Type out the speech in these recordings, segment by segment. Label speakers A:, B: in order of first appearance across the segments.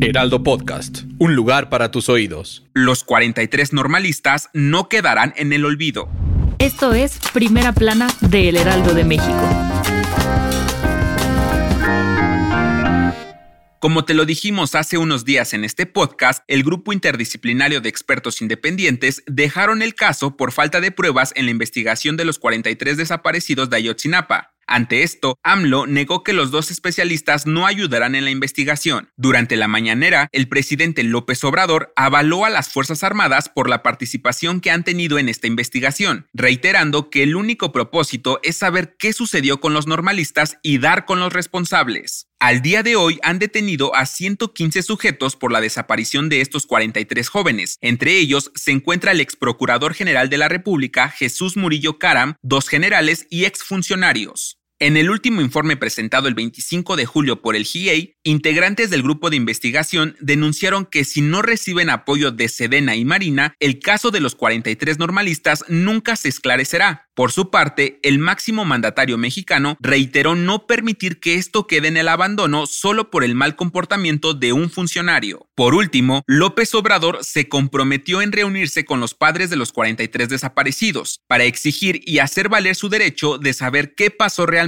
A: Heraldo Podcast, un lugar para tus oídos.
B: Los 43 normalistas no quedarán en el olvido.
C: Esto es Primera Plana de El Heraldo de México.
B: Como te lo dijimos hace unos días en este podcast, el grupo interdisciplinario de expertos independientes dejaron el caso por falta de pruebas en la investigación de los 43 desaparecidos de Ayotzinapa. Ante esto, AMLO negó que los dos especialistas no ayudarán en la investigación. Durante la mañanera, el presidente López Obrador avaló a las Fuerzas Armadas por la participación que han tenido en esta investigación, reiterando que el único propósito es saber qué sucedió con los normalistas y dar con los responsables. Al día de hoy han detenido a 115 sujetos por la desaparición de estos 43 jóvenes. Entre ellos se encuentra el ex procurador general de la República, Jesús Murillo Caram, dos generales y exfuncionarios. En el último informe presentado el 25 de julio por el GIEI, integrantes del grupo de investigación denunciaron que si no reciben apoyo de Sedena y Marina, el caso de los 43 normalistas nunca se esclarecerá. Por su parte, el máximo mandatario mexicano reiteró no permitir que esto quede en el abandono solo por el mal comportamiento de un funcionario. Por último, López Obrador se comprometió en reunirse con los padres de los 43 desaparecidos para exigir y hacer valer su derecho de saber qué pasó realmente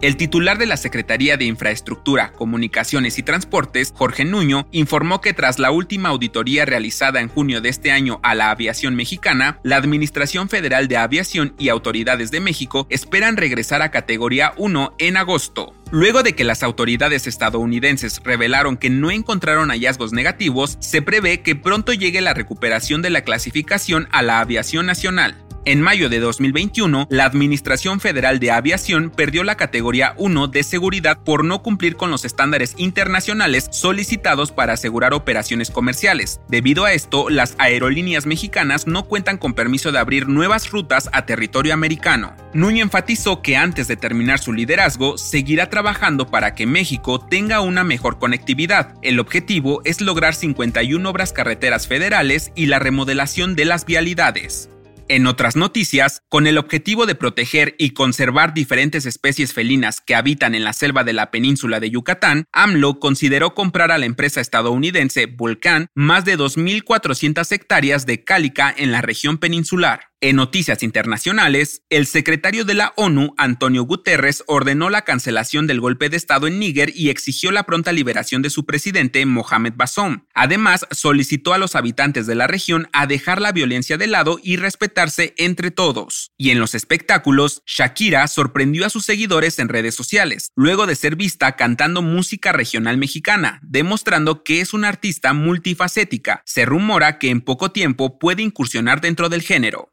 B: El titular de la Secretaría de Infraestructura, Comunicaciones y Transportes, Jorge Nuño, informó que tras la última auditoría realizada en junio de este año a la aviación mexicana, la Administración Federal de Aviación y autoridades de México esperan regresar a categoría 1 en agosto. Luego de que las autoridades estadounidenses revelaron que no encontraron hallazgos negativos, se prevé que pronto llegue la recuperación de la clasificación a la aviación nacional. En mayo de 2021, la Administración Federal de Aviación perdió la categoría 1 de seguridad por no cumplir con los estándares internacionales solicitados para asegurar operaciones comerciales. Debido a esto, las aerolíneas mexicanas no cuentan con permiso de abrir nuevas rutas a territorio americano. Nuño enfatizó que antes de terminar su liderazgo, seguirá trabajando para que México tenga una mejor conectividad. El objetivo es lograr 51 obras carreteras federales y la remodelación de las vialidades. En otras noticias, con el objetivo de proteger y conservar diferentes especies felinas que habitan en la selva de la península de Yucatán, AMLO consideró comprar a la empresa estadounidense Volcán más de 2.400 hectáreas de cálica en la región peninsular. En noticias internacionales, el secretario de la ONU, Antonio Guterres, ordenó la cancelación del golpe de Estado en Níger y exigió la pronta liberación de su presidente, Mohamed Bazoum. Además, solicitó a los habitantes de la región a dejar la violencia de lado y respetarse entre todos. Y en los espectáculos, Shakira sorprendió a sus seguidores en redes sociales, luego de ser vista cantando música regional mexicana, demostrando que es una artista multifacética. Se rumora que en poco tiempo puede incursionar dentro del género.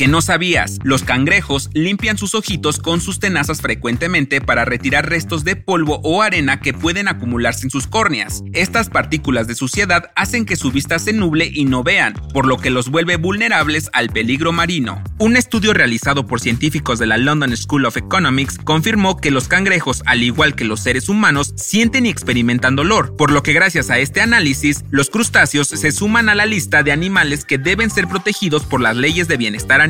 B: ¿A que no sabías? Los cangrejos limpian sus ojitos con sus tenazas frecuentemente para retirar restos de polvo o arena que pueden acumularse en sus córneas. Estas partículas de suciedad hacen que su vista se nuble y no vean, por lo que los vuelve vulnerables al peligro marino. Un estudio realizado por científicos de la London School of Economics confirmó que los cangrejos, al igual que los seres humanos, sienten y experimentan dolor, por lo que gracias a este análisis, los crustáceos se suman a la lista de animales que deben ser protegidos por las leyes de bienestar